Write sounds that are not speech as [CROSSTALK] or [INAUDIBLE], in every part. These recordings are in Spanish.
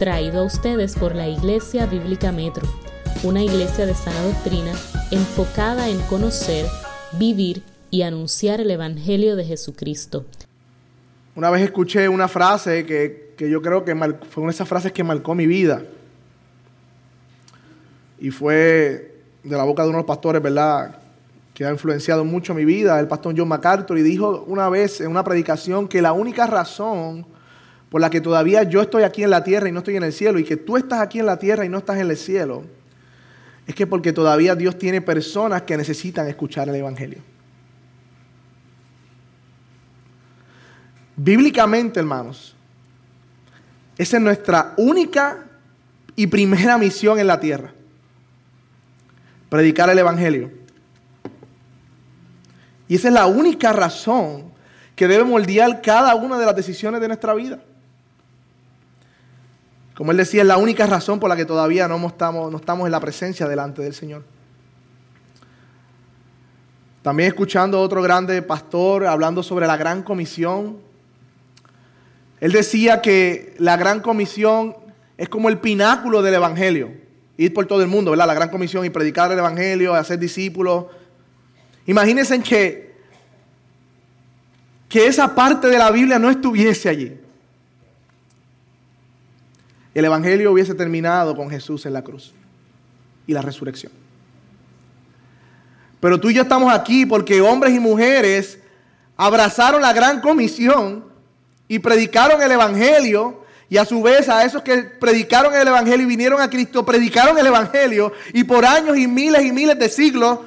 traído a ustedes por la Iglesia Bíblica Metro, una iglesia de sana doctrina enfocada en conocer, vivir y anunciar el Evangelio de Jesucristo. Una vez escuché una frase que, yo creo que fue una de esas frases que marcó mi vida. Y fue de la boca de uno de los pastores, ¿verdad? Que ha influenciado mucho mi vida, el pastor John MacArthur, y dijo una vez en una predicación que la única razón por la que todavía yo estoy aquí en la tierra y no estoy en el cielo, y que tú estás aquí en la tierra y no estás en el cielo, es que porque todavía Dios tiene personas que necesitan escuchar el Evangelio. Bíblicamente, hermanos, esa es nuestra única y primera misión en la tierra. Predicar el Evangelio. Y esa es la única razón que debe moldear cada una de las decisiones de nuestra vida. Como él decía, es la única razón por la que todavía no estamos, no estamos en la presencia delante del Señor. También escuchando a otro grande pastor hablando sobre la gran comisión. Él decía que la gran comisión es como el pináculo del Evangelio. Ir por todo el mundo, ¿verdad? La gran comisión y predicar el Evangelio, hacer discípulos. Imagínense que, que esa parte de la Biblia no estuviese allí el Evangelio hubiese terminado con Jesús en la cruz y la resurrección. Pero tú y yo estamos aquí porque hombres y mujeres abrazaron la gran comisión y predicaron el Evangelio y a su vez a esos que predicaron el Evangelio y vinieron a Cristo, predicaron el Evangelio y por años y miles y miles de siglos,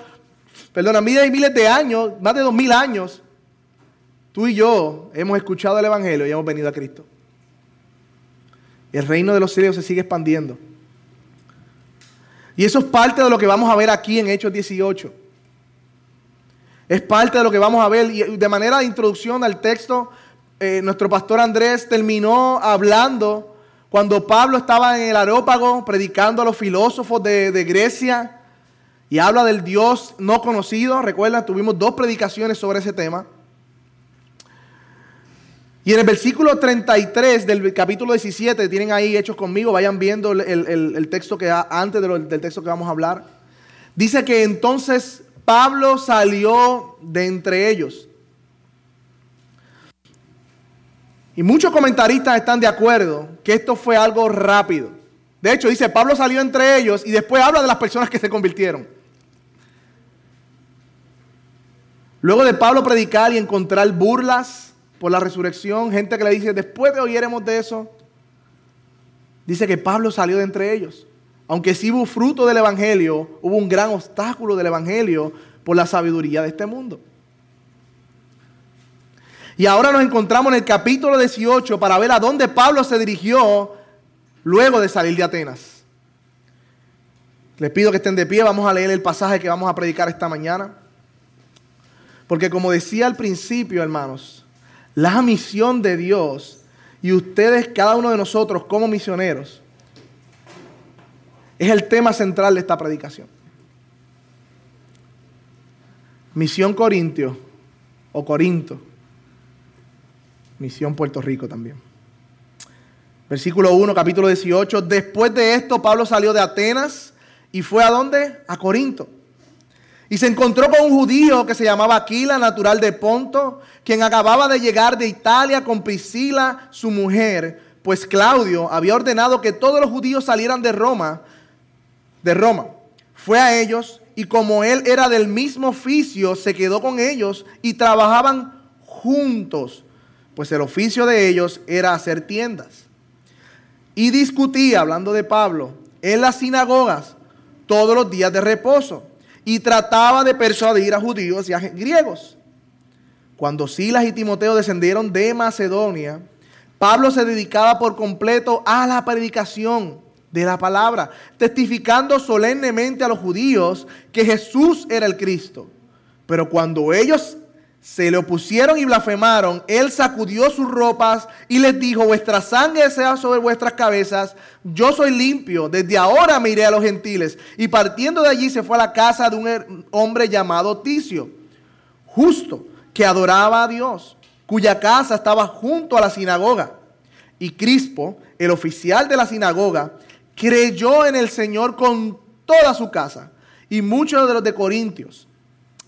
perdona, miles y miles de años, más de dos mil años, tú y yo hemos escuchado el Evangelio y hemos venido a Cristo. El reino de los cielos se sigue expandiendo. Y eso es parte de lo que vamos a ver aquí en Hechos 18. Es parte de lo que vamos a ver. Y de manera de introducción al texto, eh, nuestro pastor Andrés terminó hablando cuando Pablo estaba en el aerópago predicando a los filósofos de, de Grecia y habla del Dios no conocido. Recuerda, tuvimos dos predicaciones sobre ese tema. Y en el versículo 33 del capítulo 17, tienen ahí hechos conmigo, vayan viendo el, texto que antes del texto que vamos a hablar. Dice que entonces Pablo salió de entre ellos. Y muchos comentaristas están de acuerdo que esto fue algo rápido. De hecho, dice, Pablo salió entre ellos y después habla de las personas que se convirtieron. Luego de Pablo predicar y encontrar burlas, por la resurrección, gente que le dice, después de oyéremos de eso, dice que Pablo salió de entre ellos. Aunque sí hubo fruto del Evangelio, hubo un gran obstáculo del Evangelio por la sabiduría de este mundo. Y ahora nos encontramos en el capítulo 18 para ver a dónde Pablo se dirigió luego de salir de Atenas. Les pido que estén de pie, vamos a leer el pasaje que vamos a predicar esta mañana. Porque como decía al principio, hermanos, la misión de Dios y ustedes, cada uno de nosotros como misioneros, es el tema central de esta predicación. Misión Corintio o Corinto. Misión Puerto Rico también. Versículo 1, capítulo 18. Después de esto, Pablo salió de Atenas y fue a dónde? A Corinto. Y se encontró con un judío que se llamaba Aquila, natural de Ponto, quien acababa de llegar de Italia con Priscila, su mujer, pues Claudio había ordenado que todos los judíos salieran de Roma, de Roma. Fue a ellos y como él era del mismo oficio, se quedó con ellos y trabajaban juntos, pues el oficio de ellos era hacer tiendas. Y discutía, hablando de Pablo, en las sinagogas todos los días de reposo y trataba de persuadir a judíos y a griegos. Cuando Silas y Timoteo descendieron de Macedonia, Pablo se dedicaba por completo a la predicación de la palabra, testificando solemnemente a los judíos que Jesús era el Cristo. Pero cuando ellos se le opusieron y blasfemaron, él sacudió sus ropas y les dijo, vuestra sangre sea sobre vuestras cabezas, yo soy limpio, desde ahora me iré a los gentiles. Y partiendo de allí se fue a la casa de un hombre llamado Ticio, justo, que adoraba a Dios, cuya casa estaba junto a la sinagoga. y Crispo, el oficial de la sinagoga, creyó en el Señor con toda su casa. Y muchos de los de Corintios,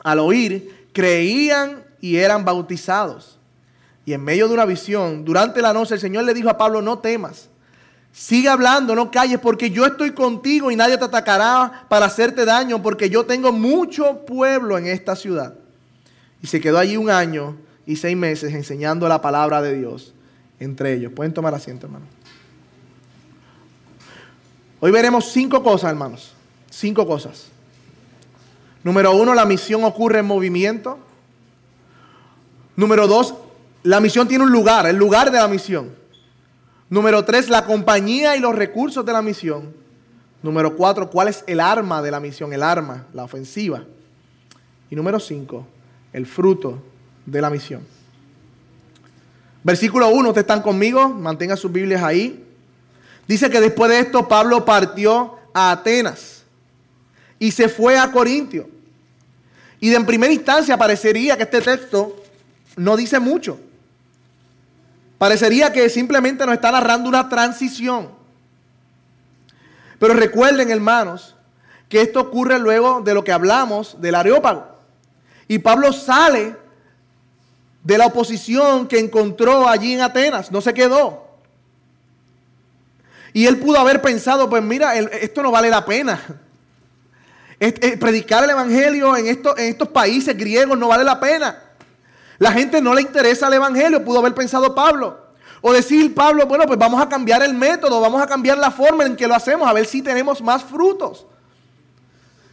al oír, creían y eran bautizados. Y en medio de una visión, durante la noche, el Señor le dijo a Pablo, no temas. Sigue hablando, no calles, porque yo estoy contigo y nadie te atacará para hacerte daño, porque yo tengo mucho pueblo en esta ciudad. Y se quedó allí un año y seis meses enseñando la palabra de Dios entre ellos. Pueden tomar asiento, hermano. Hoy veremos cinco cosas, hermanos. Cinco cosas. Número uno, la misión ocurre en movimiento. Número dos, la misión tiene un lugar, el lugar de la misión. Número tres, la compañía y los recursos de la misión. Número cuatro, cuál es el arma de la misión, el arma, la ofensiva. Y número cinco, el fruto de la misión. Versículo 1, ¿ustedes están conmigo? Mantengan sus Biblias ahí. Dice que después de esto Pablo partió a Atenas y se fue a Corintio. Y en primera instancia parecería que este texto no dice mucho. Parecería que simplemente nos está narrando una transición. Pero recuerden, hermanos, que esto ocurre luego de lo que hablamos del Areópago. Y Pablo sale de la oposición que encontró allí en Atenas, no se quedó. Y él pudo haber pensado, pues mira, esto no vale la pena. Predicar el Evangelio en estos, en estos países griegos no vale la pena. La gente no le interesa el Evangelio, pudo haber pensado Pablo. O decir, Pablo, bueno, pues vamos a cambiar el método, vamos a cambiar la forma en que lo hacemos, a ver si tenemos más frutos.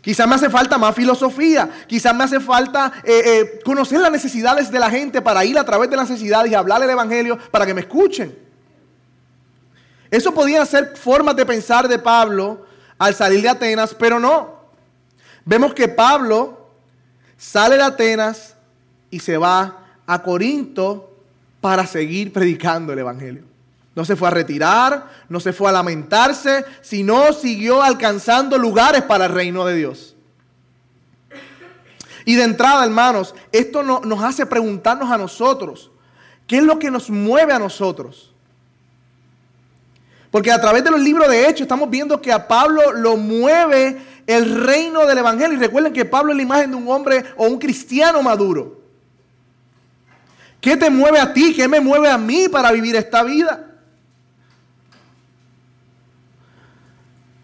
Quizás me hace falta más filosofía, quizás me hace falta eh, eh, conocer las necesidades de la gente para ir a través de las necesidades y hablar el Evangelio para que me escuchen. Eso podía ser formas de pensar de Pablo al salir de Atenas, pero no. Vemos que Pablo sale de Atenas y se va a Corinto para seguir predicando el Evangelio. No se fue a retirar, no se fue a lamentarse, sino siguió alcanzando lugares para el reino de Dios. Y de entrada, hermanos, esto nos hace preguntarnos a nosotros, ¿qué es lo que nos mueve a nosotros? Porque a través de los libros de Hechos estamos viendo que a Pablo lo mueve el reino del Evangelio. Y recuerden que Pablo es la imagen de un hombre o un cristiano maduro. ¿Qué te mueve a ti? ¿Qué me mueve a mí para vivir esta vida?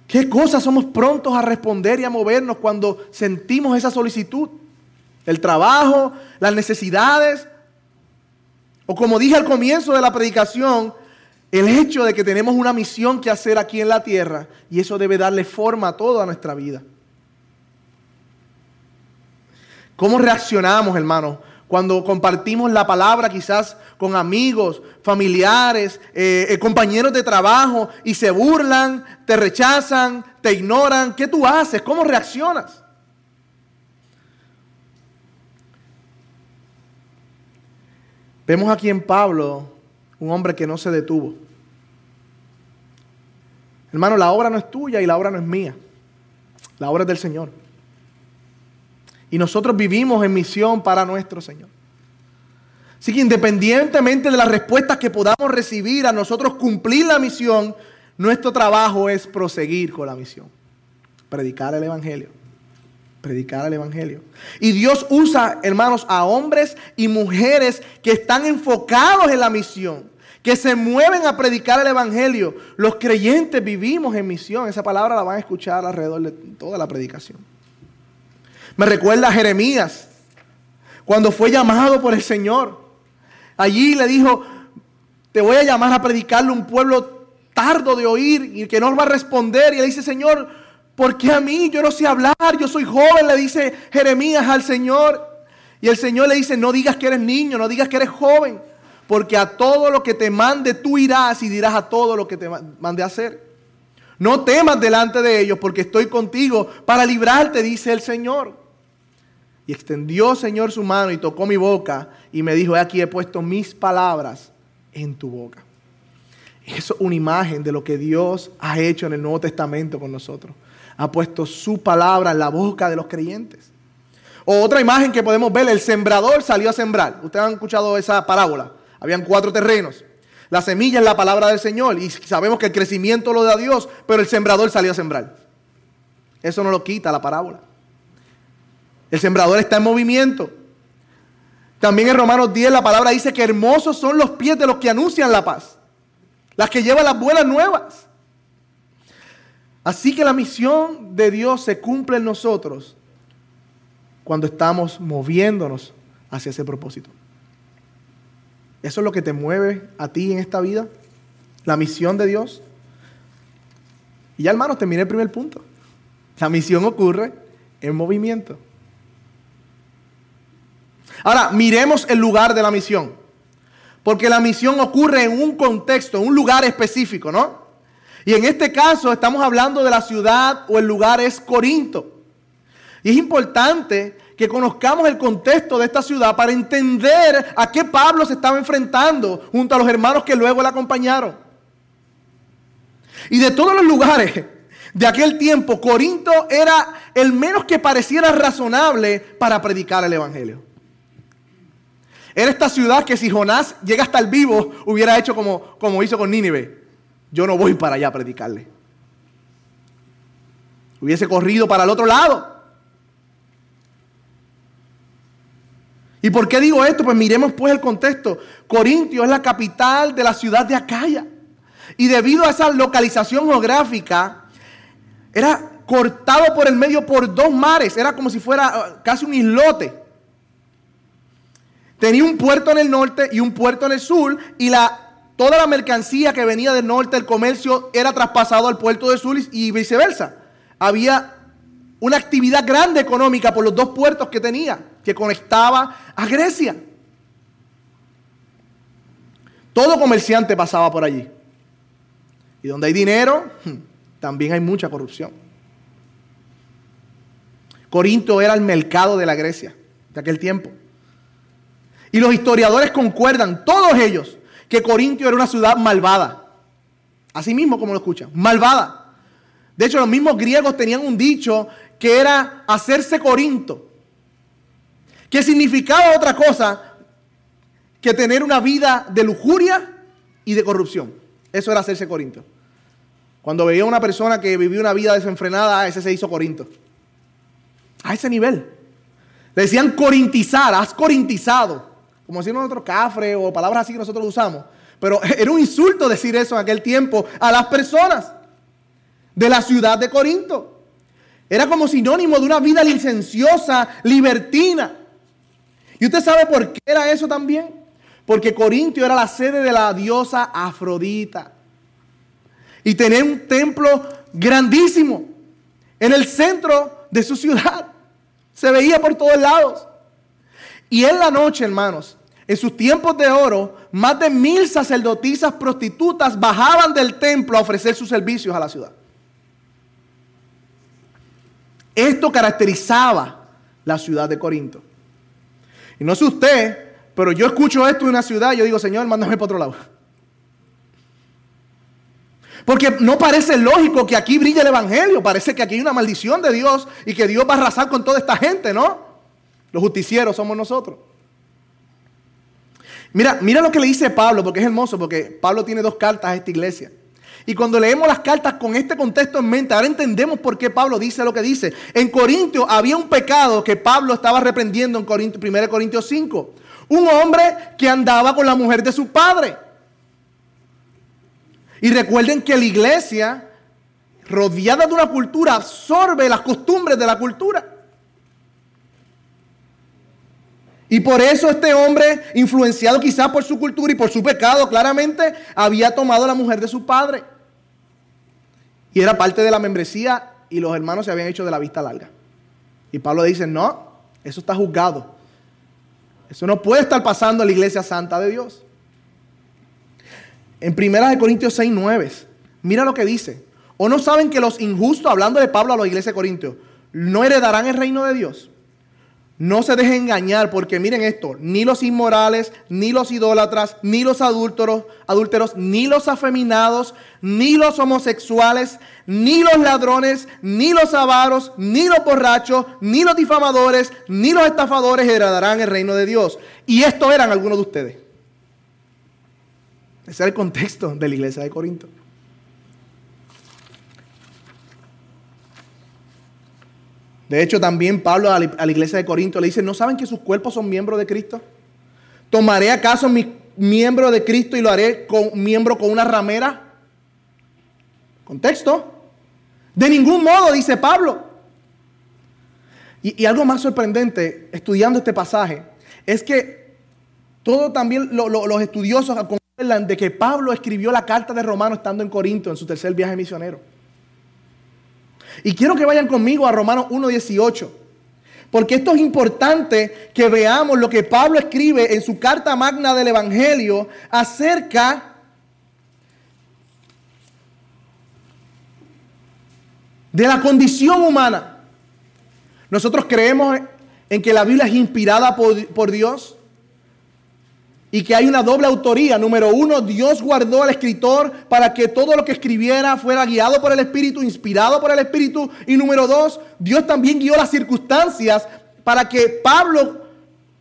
¿Qué cosas somos prontos a responder y a movernos cuando sentimos esa solicitud? El trabajo, las necesidades. O como dije al comienzo de la predicación, el hecho de que tenemos una misión que hacer aquí en la tierra y eso debe darle forma a toda nuestra vida. ¿Cómo reaccionamos, hermanos, cuando compartimos la palabra quizás con amigos, familiares, eh, eh, compañeros de trabajo y se burlan, te rechazan, te ignoran, ¿qué tú haces? ¿Cómo reaccionas? Vemos aquí en Pablo un hombre que no se detuvo. Hermano, la obra no es tuya y la obra no es mía. La obra es del Señor. Y nosotros vivimos en misión para nuestro Señor. Así que independientemente de las respuestas que podamos recibir a nosotros cumplir la misión, nuestro trabajo es proseguir con la misión. Predicar el Evangelio. Predicar el Evangelio. Y Dios usa, hermanos, a hombres y mujeres que están enfocados en la misión, que se mueven a predicar el Evangelio. Los creyentes vivimos en misión. Esa palabra la van a escuchar alrededor de toda la predicación. Me recuerda a Jeremías, cuando fue llamado por el Señor. Allí le dijo, te voy a llamar a predicarle a un pueblo tardo de oír y que no va a responder. Y le dice, Señor, ¿por qué a mí? Yo no sé hablar, yo soy joven, le dice Jeremías al Señor. Y el Señor le dice, no digas que eres niño, no digas que eres joven, porque a todo lo que te mande tú irás y dirás a todo lo que te mande hacer. No temas delante de ellos, porque estoy contigo para librarte, dice el Señor. Y extendió, Señor, su mano y tocó mi boca y me dijo, aquí he puesto mis palabras en tu boca. Eso es una imagen de lo que Dios ha hecho en el Nuevo Testamento con nosotros. Ha puesto su palabra en la boca de los creyentes. O otra imagen que podemos ver, el sembrador salió a sembrar. Ustedes han escuchado esa parábola. Habían cuatro terrenos. La semilla es la palabra del Señor y sabemos que el crecimiento lo da Dios, pero el sembrador salió a sembrar. Eso no lo quita la parábola. El sembrador está en movimiento. También en Romanos 10 la palabra dice que hermosos son los pies de los que anuncian la paz, las que llevan las buenas nuevas. Así que la misión de Dios se cumple en nosotros cuando estamos moviéndonos hacia ese propósito. ¿Eso es lo que te mueve a ti en esta vida? ¿La misión de Dios? Y ya hermanos, terminé el primer punto. La misión ocurre en movimiento. Ahora, miremos el lugar de la misión. Porque la misión ocurre en un contexto, en un lugar específico, ¿no? Y en este caso estamos hablando de la ciudad o el lugar es Corinto. Y es importante que conozcamos el contexto de esta ciudad para entender a qué Pablo se estaba enfrentando junto a los hermanos que luego le acompañaron. Y de todos los lugares de aquel tiempo, Corinto era el menos que pareciera razonable para predicar el Evangelio. Era esta ciudad que si Jonás llega hasta el vivo, hubiera hecho como, como hizo con Nínive. Yo no voy para allá a predicarle. Hubiese corrido para el otro lado. ¿Y por qué digo esto? Pues miremos pues el contexto. Corintio es la capital de la ciudad de Acaya. Y debido a esa localización geográfica, era cortado por el medio por dos mares. Era como si fuera uh, casi un islote. Tenía un puerto en el norte y un puerto en el sur. Y toda la mercancía que venía del norte, el comercio, era traspasado al puerto de sur y viceversa. Había una actividad grande económica por los dos puertos que tenía, que conectaba a Grecia. Todo comerciante pasaba por allí. Y donde hay dinero, hmm, también hay mucha corrupción. Corinto era el mercado de la Grecia de aquel tiempo. Y los historiadores concuerdan, todos ellos, que Corinto era una ciudad malvada. Así mismo como lo escuchan, malvada. De hecho, los mismos griegos tenían un dicho que era hacerse Corinto, que significaba otra cosa que tener una vida de lujuria y de corrupción. Eso era hacerse Corinto. Cuando veía una persona que vivía una vida desenfrenada, ese se hizo Corinto. A ese nivel. Le decían corintizar, has corintizado. Como decían nosotros cafre o palabras así que nosotros usamos. Pero [LAUGHS] era un insulto decir eso en aquel tiempo a las personas de la ciudad de Corinto. Era como sinónimo de una vida licenciosa, libertina. ¿Y usted sabe por qué era eso también? Porque Corintio era la sede de la diosa Afrodita. Y tenía un templo grandísimo en el centro de su ciudad. Se veía por todos lados. Y en la noche, hermanos, en sus tiempos de oro, más de mil sacerdotisas prostitutas bajaban del templo a ofrecer sus servicios a la ciudad. Esto caracterizaba la ciudad de Corinto. Y no sé usted, pero yo escucho esto en una ciudad y yo digo, Señor, mándame para otro lado. Porque no parece lógico que aquí brille el Evangelio. Parece que aquí hay una maldición de Dios y que Dios va a arrasar con toda esta gente, ¿no? Los justicieros somos nosotros. Mira, mira lo que le dice Pablo, porque es hermoso, porque Pablo tiene dos cartas a esta iglesia. Y cuando leemos las cartas con este contexto en mente, ahora entendemos por qué Pablo dice lo que dice. En Corintios había un pecado que Pablo estaba reprendiendo en 1 Corintios 5. Un hombre que andaba con la mujer de su padre. Y recuerden que la iglesia, rodeada de una cultura, absorbe las costumbres de la cultura. Y por eso este hombre, influenciado quizás por su cultura y por su pecado, claramente había tomado a la mujer de su padre. Y era parte de la membresía y los hermanos se habían hecho de la vista larga. Y Pablo dice, no, eso está juzgado. Eso no puede estar pasando en la iglesia santa de Dios. En 1 Corintios 6, 9, mira lo que dice. ¿O no saben que los injustos, hablando de Pablo a la iglesia de Corintios, no heredarán el reino de Dios? No se dejen engañar porque miren esto, ni los inmorales, ni los idólatras, ni los adúlteros, adúlteros, ni los afeminados, ni los homosexuales, ni los ladrones, ni los avaros, ni los borrachos, ni los difamadores, ni los estafadores heredarán el reino de Dios. Y estos eran algunos de ustedes. Ese era el contexto de la iglesia de Corinto. De hecho, también Pablo a la iglesia de Corinto le dice, ¿no saben que sus cuerpos son miembros de Cristo? ¿Tomaré acaso mi miembro de Cristo y lo haré con miembro con una ramera? Contexto. De ningún modo, dice Pablo. Y, algo más sorprendente, estudiando este pasaje, es que todos también los estudiosos concuerdan de que Pablo escribió la carta de Romano estando en Corinto en su tercer viaje misionero. Y quiero que vayan conmigo a Romanos 1.18. Porque esto es importante que veamos lo que Pablo escribe en su carta magna del Evangelio acerca de la condición humana. Nosotros creemos en que la Biblia es inspirada por, por Dios y que hay una doble autoría. Número uno, Dios guardó al escritor para que todo lo que escribiera fuera guiado por el Espíritu, inspirado por el Espíritu. Y número dos, Dios también guió las circunstancias para que Pablo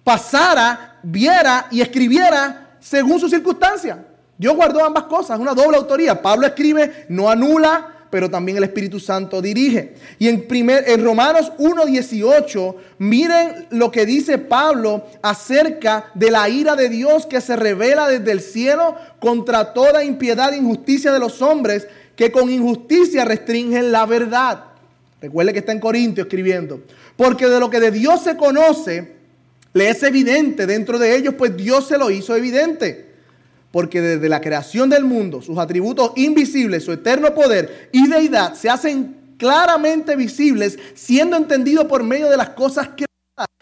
pasara, viera y escribiera según sus circunstancias. Dios guardó ambas cosas, una doble autoría. Pablo escribe, no anula, pero también el Espíritu Santo dirige. Y en, primer, en Romanos 1.18, miren lo que dice Pablo acerca de la ira de Dios que se revela desde el cielo contra toda impiedad e injusticia de los hombres que con injusticia restringen la verdad. Recuerde que está en Corintio escribiendo. Porque de lo que de Dios se conoce, le es evidente dentro de ellos, pues Dios se lo hizo evidente porque desde la creación del mundo, sus atributos invisibles, su eterno poder y deidad se hacen claramente visibles, siendo entendidos por medio de las cosas que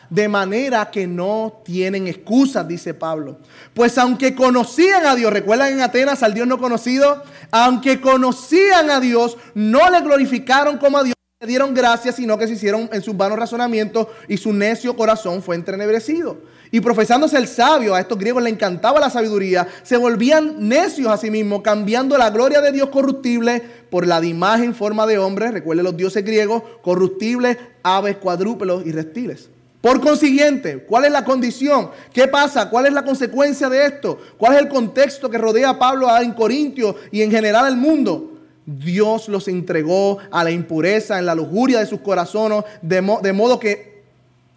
de manera que no tienen excusas, dice Pablo. Pues aunque conocían a Dios, recuerdan en Atenas al Dios no conocido, aunque conocían a Dios, no le glorificaron como a Dios, dieron gracias, sino que se hicieron en sus vanos razonamientos y su necio corazón fue entrenebrecido. Y profesándose el sabio, a estos griegos le encantaba la sabiduría, se volvían necios a sí mismos, cambiando la gloria de Dios corruptible por la de imagen forma de hombre, recuerde los dioses griegos, corruptibles, aves, cuadrúpedos y reptiles. Por consiguiente, ¿cuál es la condición? ¿Qué pasa? ¿Cuál es la consecuencia de esto? ¿Cuál es el contexto que rodea a Pablo en Corintio y en general el mundo? Dios los entregó a la impureza, en la lujuria de sus corazones, de, modo que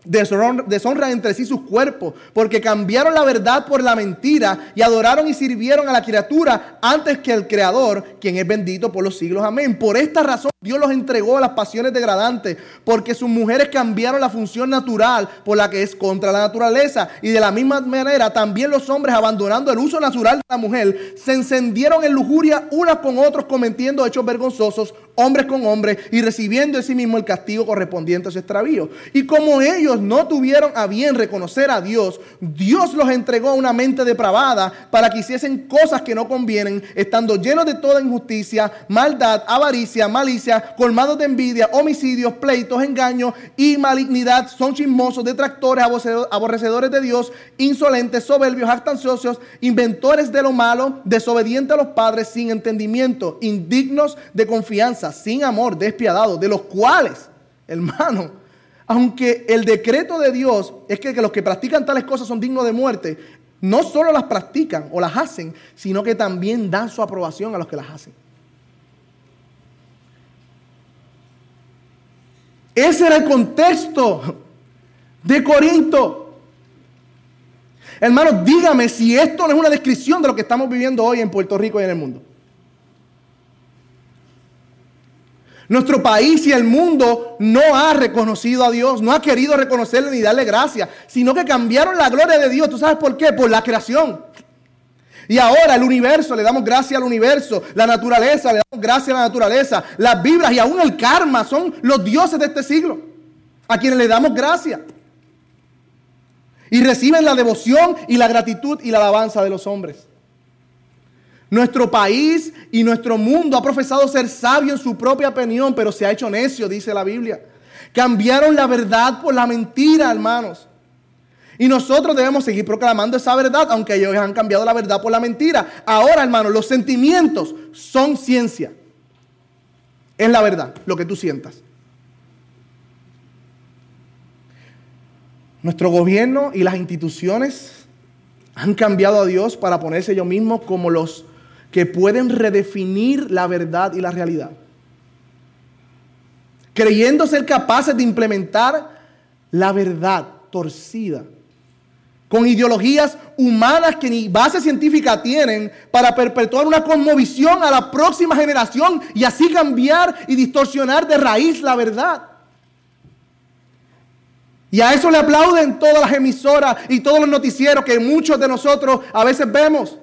deshonran entre sí sus cuerpos, porque cambiaron la verdad por la mentira y adoraron y sirvieron a la criatura antes que al Creador, quien es bendito por los siglos. Amén. Por esta razón Dios los entregó a las pasiones degradantes, porque sus mujeres cambiaron la función natural por la que es contra la naturaleza. Y de la misma manera también los hombres, abandonando el uso natural de la mujer, se encendieron en lujuria unas con otros, cometiendo hechos vergonzosos, hombres con hombres, y recibiendo en sí mismo el castigo correspondiente a su extravío. Y como ellos no tuvieron a bien reconocer a Dios, Dios los entregó a una mente depravada para que hiciesen cosas que no convienen, estando llenos de toda injusticia, maldad, avaricia, malicia, colmados de envidia, homicidios, pleitos, engaños y malignidad. Son chismosos, detractores, aborrecedores de Dios, insolentes, soberbios, jactanciosos, inventores de lo malo, desobedientes a los padres, sin entendimiento, indignos de confianza, sin amor, despiadados, de los cuales, hermano, aunque el decreto de Dios es que, los que practican tales cosas son dignos de muerte, no solo las practican o las hacen, sino que también dan su aprobación a los que las hacen. Ese era el contexto de Corinto. Hermanos, dígame si esto no es una descripción de lo que estamos viviendo hoy en Puerto Rico y en el mundo. Nuestro país y el mundo no ha reconocido a Dios, no ha querido reconocerle ni darle gracia, sino que cambiaron la gloria de Dios. ¿Tú sabes por qué? Por la creación. Y ahora el universo, le damos gracia al universo, la naturaleza, le damos gracia a la naturaleza, las vibras y aún el karma son los dioses de este siglo, a quienes le damos gracia. Y reciben la devoción y la gratitud y la alabanza de los hombres. Nuestro país y nuestro mundo ha profesado ser sabio en su propia opinión, pero se ha hecho necio, dice la Biblia. Cambiaron la verdad por la mentira, hermanos. Y nosotros debemos seguir proclamando esa verdad, aunque ellos han cambiado la verdad por la mentira. Ahora, hermanos, los sentimientos son ciencia. Es la verdad, lo que tú sientas. Nuestro gobierno y las instituciones Han cambiado a Dios para ponerse ellos mismos como los que pueden redefinir la verdad y la realidad. Creyendo ser capaces de implementar la verdad torcida con ideologías humanas que ni base científica tienen para perpetuar una cosmovisión a la próxima generación y así cambiar y distorsionar de raíz la verdad. Y a eso le aplauden todas las emisoras y todos los noticieros que muchos de nosotros a veces vemos.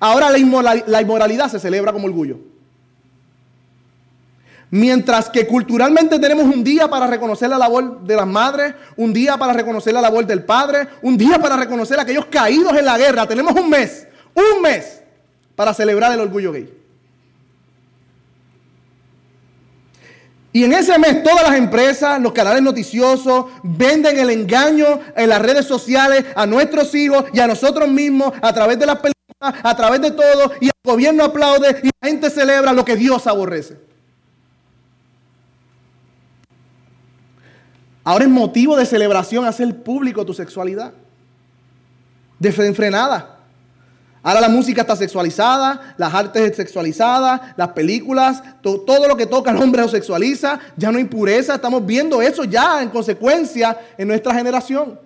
Ahora la, inmoralidad se celebra como orgullo. Mientras que culturalmente tenemos un día para reconocer la labor de las madres, un día para reconocer la labor del padre, un día para reconocer a aquellos caídos en la guerra. Tenemos un mes, un mes para celebrar el orgullo gay. Y en ese mes todas las empresas, los canales noticiosos venden el engaño en las redes sociales a nuestros hijos y a nosotros mismos a través de las películas, a través de todo. Y el gobierno aplaude y la gente celebra lo que Dios aborrece. Ahora es motivo de celebración hacer público tu sexualidad. Desenfrenada. Ahora la música está sexualizada, las artes sexualizadas, las películas, todo lo que toca al hombre lo sexualiza, ya no hay pureza, estamos viendo eso ya en consecuencia en nuestra generación.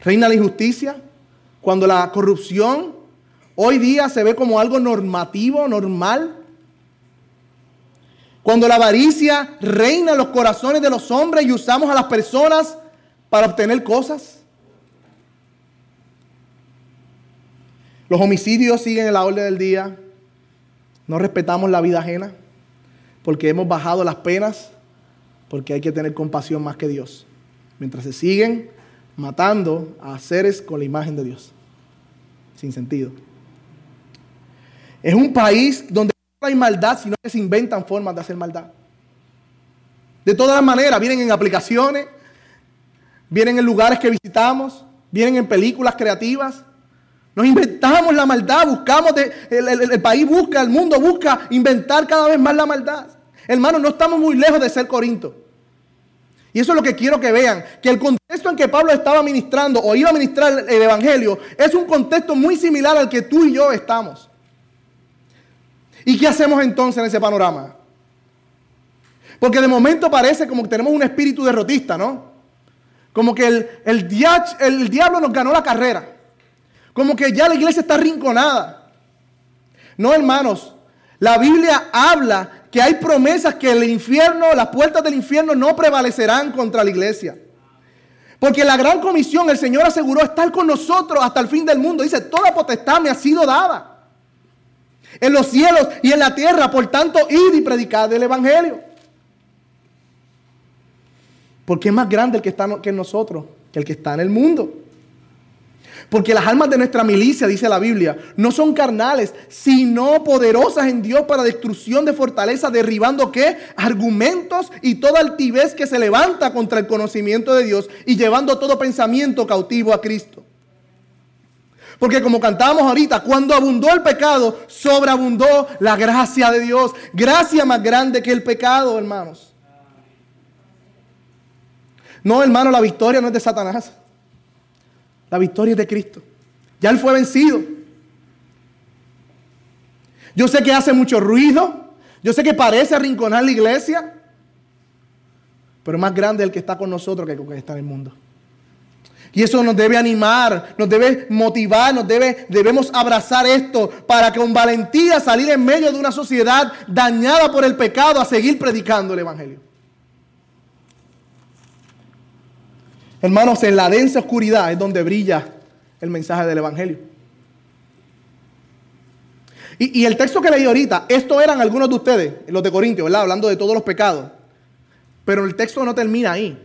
Reina la injusticia, cuando la corrupción hoy día se ve como algo normativo, normal, cuando la avaricia reina en los corazones de los hombres y usamos a las personas para obtener cosas. Los homicidios siguen en la orden del día. No respetamos la vida ajena porque hemos bajado las penas, porque hay que tener compasión más que Dios. Mientras se siguen matando a seres con la imagen de Dios. Sin sentido. Es un país donde hay maldad, sino que se inventan formas de hacer maldad. De todas maneras, vienen en aplicaciones, vienen en lugares que visitamos, vienen en películas creativas. Nos inventamos la maldad, buscamos, el, país busca, el mundo busca inventar cada vez más la maldad. Hermanos, no estamos muy lejos de ser Corinto. Y eso es lo que quiero que vean, que el contexto en que Pablo estaba ministrando o iba a ministrar el Evangelio es un contexto muy similar al que tú y yo estamos. ¿Y qué hacemos entonces en ese panorama? Porque de momento parece como que tenemos un espíritu derrotista, ¿no? Como que el, el, el diablo nos ganó la carrera. Como que ya la iglesia está rinconada. No, hermanos. La Biblia habla que hay promesas que el infierno, las puertas del infierno no prevalecerán contra la iglesia. Porque la gran comisión, el Señor aseguró estar con nosotros hasta el fin del mundo. Dice, toda potestad me ha sido dada en los cielos y en la tierra. Por tanto, id y predicad el Evangelio. Porque es más grande el que está que nosotros que el que está en el mundo. Porque las almas de nuestra milicia, dice la Biblia, no son carnales, sino poderosas en Dios para destrucción de fortaleza, derribando qué? Argumentos y toda altivez que se levanta contra el conocimiento de Dios y llevando todo pensamiento cautivo a Cristo. Porque como cantábamos ahorita, cuando abundó el pecado, sobreabundó la gracia de Dios. Gracia más grande que el pecado, hermanos. No, hermano, la victoria no es de Satanás. La victoria es de Cristo. Ya Él fue vencido. Yo sé que hace mucho ruido. Yo sé que parece arrinconar la iglesia. Pero más grande el que está con nosotros que el que está en el mundo. Y eso nos debe animar, nos debe motivar, nos debe, debemos abrazar esto para con valentía salir en medio de una sociedad dañada por el pecado a seguir predicando el Evangelio. Hermanos, en la densa oscuridad es donde brilla el mensaje del Evangelio. Y, y, el texto que leí ahorita, esto eran algunos de ustedes, los de Corintios, ¿verdad? Hablando de todos los pecados. Pero el texto no termina ahí.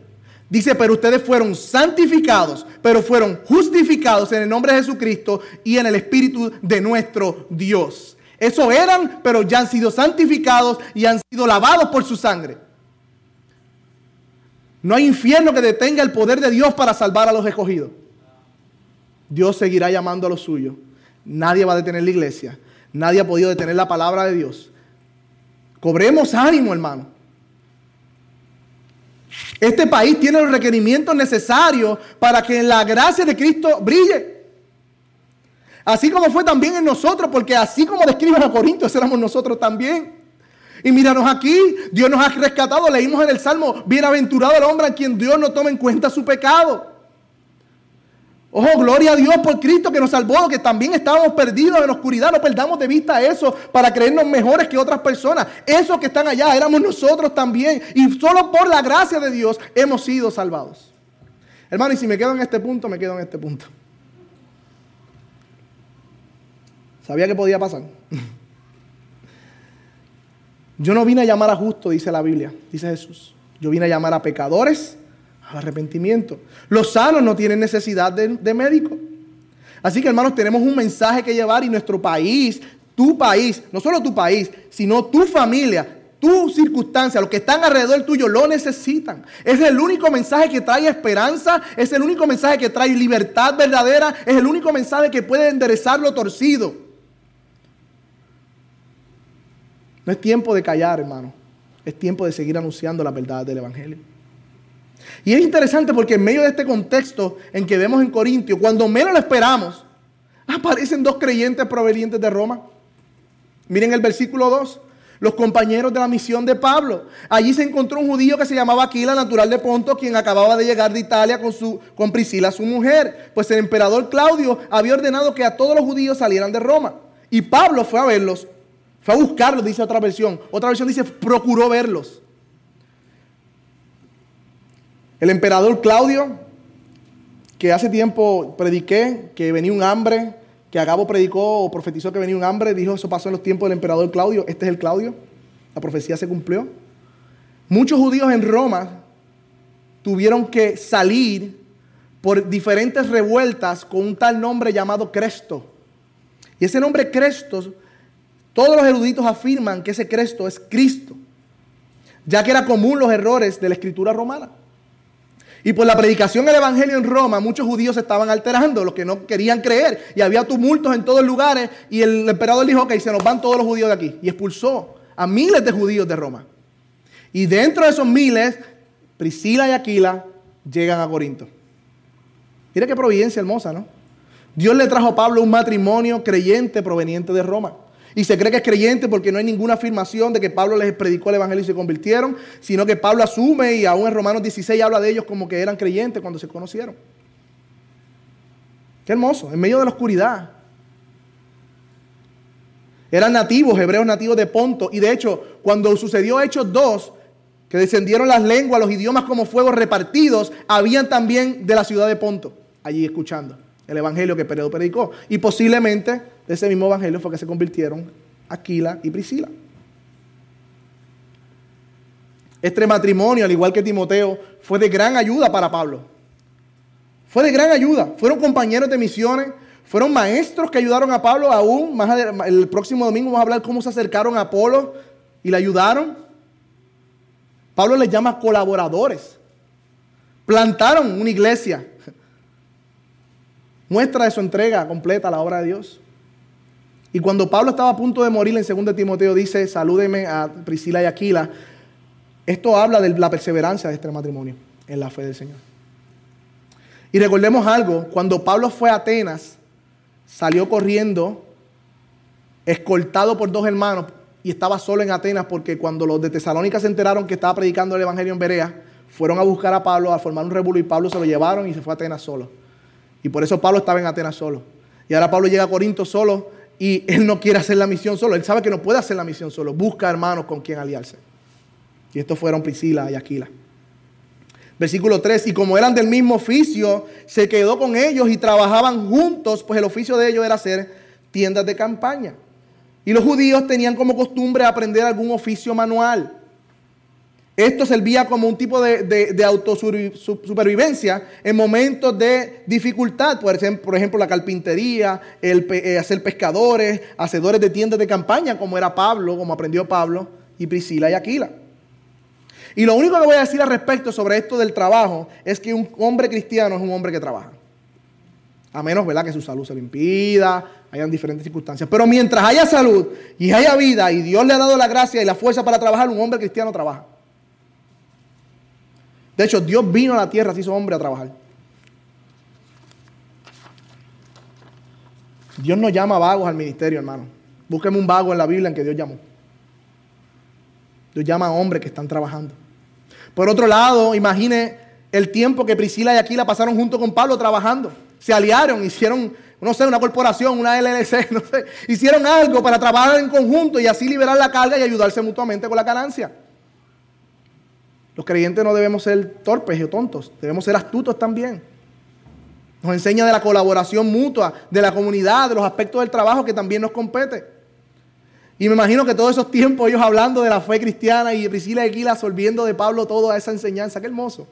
Dice, pero ustedes fueron santificados, pero fueron justificados en el nombre de Jesucristo y en el Espíritu de nuestro Dios. Eso eran, pero ya han sido santificados y han sido lavados por su sangre. No hay infierno que detenga el poder de Dios para salvar a los escogidos. Dios seguirá llamando a los suyos. Nadie va a detener la iglesia. Nadie ha podido detener la palabra de Dios. Cobremos ánimo, hermano. Este país tiene los requerimientos necesarios para que la gracia de Cristo brille. Así como fue también en nosotros, porque así como describen a Corintios, éramos nosotros también. Y míranos aquí, Dios nos ha rescatado, leímos en el Salmo, bienaventurado el hombre a quien Dios no toma en cuenta su pecado. Ojo, gloria a Dios por Cristo que nos salvó, que también estábamos perdidos en oscuridad, no perdamos de vista eso para creernos mejores que otras personas. Esos que están allá éramos nosotros también y solo por la gracia de Dios hemos sido salvados. Hermano, y si me quedo en este punto, me quedo en este punto. Sabía que podía pasar. [LAUGHS] Yo no vine a llamar a justo, dice la Biblia, dice Jesús. Yo vine a llamar a pecadores al arrepentimiento. Los sanos no tienen necesidad de, médico. Así que hermanos, tenemos un mensaje que llevar y nuestro país, tu país, no solo tu país, sino tu familia, tu circunstancia, los que están alrededor tuyo lo necesitan. Es el único mensaje que trae esperanza, es el único mensaje que trae libertad verdadera, es el único mensaje que puede enderezar lo torcido. No es tiempo de callar, hermano. Es tiempo de seguir anunciando la verdad del Evangelio. Y es interesante porque en medio de este contexto en que vemos en Corintio, cuando menos lo esperamos, aparecen dos creyentes provenientes de Roma. Miren el versículo 2, los compañeros de la misión de Pablo. Allí se encontró un judío que se llamaba Aquila, natural de Ponto, quien acababa de llegar de Italia con, su, con Priscila, su mujer. Pues el emperador Claudio había ordenado que a todos los judíos salieran de Roma. Y Pablo fue a verlos, fue a buscarlos, dice otra versión. Otra versión dice, procuró verlos. El emperador Claudio, que hace tiempo prediqué que venía un hambre, que Agabo predicó o profetizó que venía un hambre, dijo eso pasó en los tiempos del emperador Claudio, este es el Claudio, la profecía se cumplió. Muchos judíos en Roma tuvieron que salir por diferentes revueltas con un tal nombre llamado Cresto. Y ese nombre Cresto, todos los eruditos afirman que ese Cresto es Cristo, ya que era común los errores de la escritura romana. Y por la predicación del Evangelio en Roma, muchos judíos se estaban alterando, los que no querían creer. Y había tumultos en todos lugares. Y el emperador dijo, ok, se nos van todos los judíos de aquí. Y expulsó a miles de judíos de Roma. Y dentro de esos miles, Priscila y Aquila llegan a Corinto. Mira qué providencia hermosa, ¿no? Dios le trajo a Pablo un matrimonio creyente proveniente de Roma. Y se cree que es creyente porque no hay ninguna afirmación de que Pablo les predicó el Evangelio y se convirtieron, sino que Pablo asume y aún en Romanos 16 habla de ellos como que eran creyentes cuando se conocieron. Qué hermoso, en medio de la oscuridad. Eran nativos, hebreos nativos de Ponto. Y de hecho, cuando sucedió Hechos 2, que descendieron las lenguas, los idiomas como fuego repartidos, habían también de la ciudad de Ponto, allí escuchando el evangelio que Pedro predicó. Y posiblemente de ese mismo evangelio fue que se convirtieron Aquila y Priscila. Este matrimonio, al igual que Timoteo, fue de gran ayuda para Pablo. Fue de gran ayuda. Fueron compañeros de misiones, fueron maestros que ayudaron a Pablo aún. Más el próximo domingo vamos a hablar cómo se acercaron a Apolo y le ayudaron. Pablo les llama colaboradores. Plantaron una iglesia muestra de su entrega completa a la obra de Dios. Y cuando Pablo estaba a punto de morir en 2 Timoteo dice, salúdeme a Priscila y Aquila. Esto habla de la perseverancia de este matrimonio en la fe del Señor. Y recordemos algo, cuando Pablo fue a Atenas, salió corriendo, escoltado por dos hermanos, y estaba solo en Atenas porque cuando los de Tesalónica se enteraron que estaba predicando el Evangelio en Berea, fueron a buscar a Pablo, a formar un revuelo y Pablo se lo llevaron y se fue a Atenas solo. Y por eso Pablo estaba en Atenas solo. Y ahora Pablo llega a Corinto solo y él no quiere hacer la misión solo. Él sabe que no puede hacer la misión solo. Busca hermanos con quien aliarse. Y estos fueron Priscila y Aquila. Versículo 3, y como eran del mismo oficio, se quedó con ellos y trabajaban juntos, pues el oficio de ellos era hacer tiendas de campaña. Y los judíos tenían como costumbre aprender algún oficio manual. Esto servía como un tipo de, de, autosupervivencia en momentos de dificultad. Por ejemplo, la carpintería, el eh, hacer pescadores, hacedores de tiendas de campaña, como era Pablo, como aprendió Pablo, y Priscila y Aquila. Y lo único que voy a decir al respecto sobre esto del trabajo es que un hombre cristiano es un hombre que trabaja. A menos, ¿verdad?, que su salud se le impida, hayan diferentes circunstancias. Pero mientras haya salud y haya vida y Dios le ha dado la gracia y la fuerza para trabajar, un hombre cristiano trabaja. De hecho, Dios vino a la tierra, se hizo hombre a trabajar. Dios no llama vagos al ministerio, hermano. Búsqueme un vago en la Biblia en que Dios llamó. Dios llama a hombres que están trabajando. Por otro lado, imagine el tiempo que Priscila y Aquila pasaron junto con Pablo trabajando. Se aliaron, hicieron, no sé, una corporación, una LLC, [LAUGHS] no sé. Hicieron algo para trabajar en conjunto y así liberar la carga y ayudarse mutuamente con la ganancia. Los creyentes no debemos ser torpes o tontos, debemos ser astutos también. Nos enseña de la colaboración mutua, de la comunidad, de los aspectos del trabajo que también nos compete. Y me imagino que todos esos tiempos ellos hablando de la fe cristiana y Priscila y Aquila absorbiendo de Pablo toda esa enseñanza. Qué hermoso.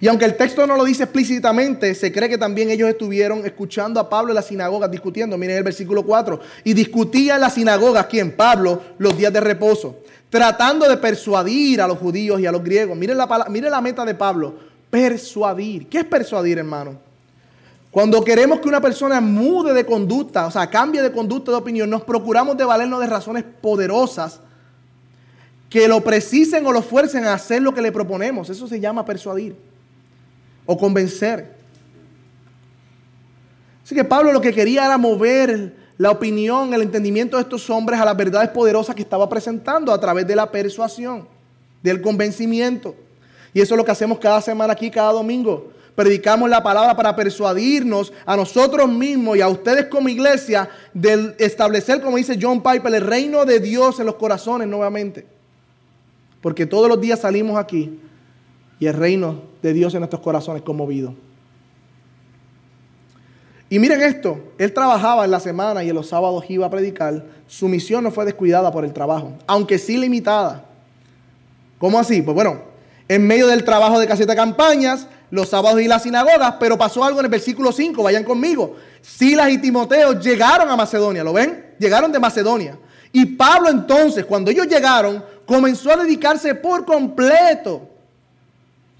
Y aunque el texto no lo dice explícitamente, se cree que también ellos estuvieron escuchando a Pablo en las sinagogas discutiendo. Miren el versículo 4. Y discutía en las sinagogas, ¿quién? Pablo, los días de reposo, tratando de persuadir a los judíos y a los griegos. Miren la, meta de Pablo, persuadir. ¿Qué es persuadir, hermano? Cuando queremos que una persona mude de conducta, o sea, cambie de conducta de opinión, nos procuramos de valernos de razones poderosas que lo precisen o lo fuercen a hacer lo que le proponemos. Eso se llama persuadir o convencer. Así que Pablo lo que quería era mover la opinión, el entendimiento de estos hombres a las verdades poderosas que estaba presentando a través de la persuasión, del convencimiento. Y eso es lo que hacemos cada semana aquí, cada domingo. Predicamos la palabra para persuadirnos a nosotros mismos y a ustedes como iglesia de establecer, como dice John Piper, el reino de Dios en los corazones nuevamente. Porque todos los días salimos aquí y el reino de Dios en nuestros corazones conmovido. Y miren esto, él trabajaba en la semana y en los sábados iba a predicar. Su misión no fue descuidada por el trabajo, aunque sí limitada. ¿Cómo así? Pues bueno, en medio del trabajo de caseta campañas, los sábados y las sinagogas, pero pasó algo en el versículo 5, vayan conmigo. Silas y Timoteo llegaron a Macedonia, ¿lo ven? Llegaron de Macedonia. Y Pablo entonces, cuando ellos llegaron, comenzó a dedicarse por completo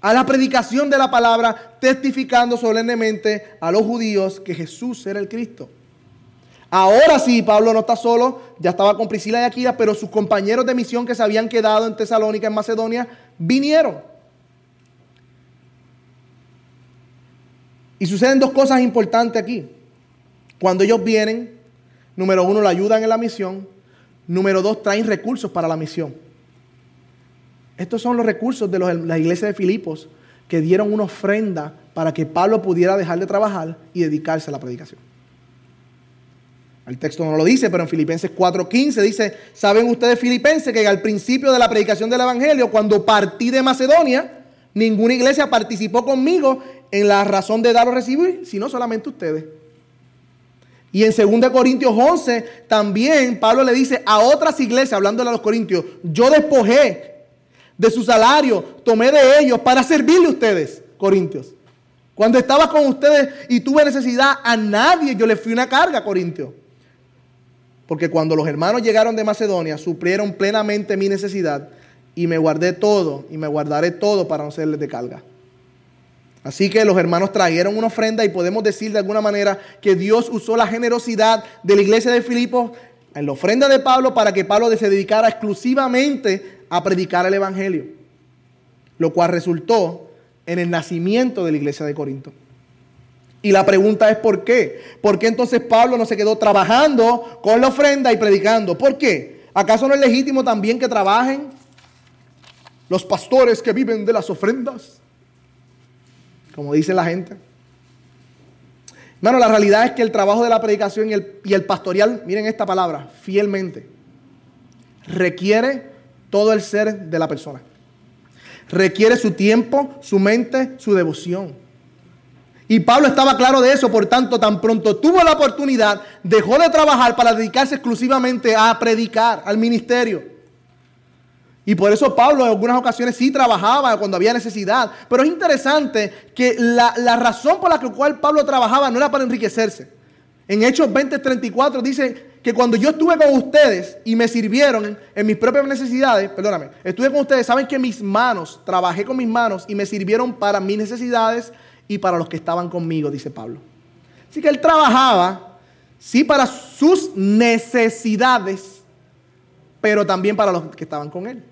a la predicación de la palabra, testificando solemnemente a los judíos que Jesús era el Cristo. Ahora sí, Pablo no está solo, ya estaba con Priscila y Aquila, pero sus compañeros de misión que se habían quedado en Tesalónica, en Macedonia, vinieron. Y suceden dos cosas importantes aquí. Cuando ellos vienen, número uno, la ayudan en la misión, número dos, traen recursos para la misión. Estos son los recursos de la iglesia de Filipos que dieron una ofrenda para que Pablo pudiera dejar de trabajar y dedicarse a la predicación. El texto no lo dice, pero en Filipenses 4:15 dice, ¿saben ustedes filipenses que al principio de la predicación del Evangelio, cuando partí de Macedonia, ninguna iglesia participó conmigo en la razón de dar o recibir, sino solamente ustedes? Y en 2 Corintios 11 también Pablo le dice a otras iglesias, hablándole a los corintios, yo despojé de su salario, tomé de ellos para servirle a ustedes, Corintios. Cuando estaba con ustedes y tuve necesidad, a nadie yo le fui una carga, Corintios. Porque cuando los hermanos llegaron de Macedonia, suplieron plenamente mi necesidad y me guardé todo y me guardaré todo para no serles de carga. Así que los hermanos trajeron una ofrenda y podemos decir de alguna manera que Dios usó la generosidad de la iglesia de Filipos en la ofrenda de Pablo para que Pablo se dedicara exclusivamente a predicar el Evangelio, lo cual resultó en el nacimiento de la iglesia de Corinto. Y la pregunta es ¿por qué? ¿Por qué entonces Pablo no se quedó trabajando con la ofrenda y predicando? ¿Por qué? ¿Acaso no es legítimo también que trabajen los pastores que viven de las ofrendas? Como dice la gente. Hermano, la realidad es que el trabajo de la predicación y el, y el pastoral, miren esta palabra, fielmente, requiere todo el ser de la persona. Requiere su tiempo, su mente, su devoción. Y Pablo estaba claro de eso, por tanto, tan pronto tuvo la oportunidad, dejó de trabajar para dedicarse exclusivamente a predicar, al ministerio. Y por eso Pablo en algunas ocasiones sí trabajaba cuando había necesidad. Pero es interesante que la, la razón por la cual Pablo trabajaba no era para enriquecerse. En Hechos 20:34 dice que cuando yo estuve con ustedes y me sirvieron en mis propias necesidades, perdóname, estuve con ustedes, saben que mis manos, trabajé con mis manos y me sirvieron para mis necesidades y para los que estaban conmigo, dice Pablo. Así que él trabajaba, sí, para sus necesidades, pero también para los que estaban con él.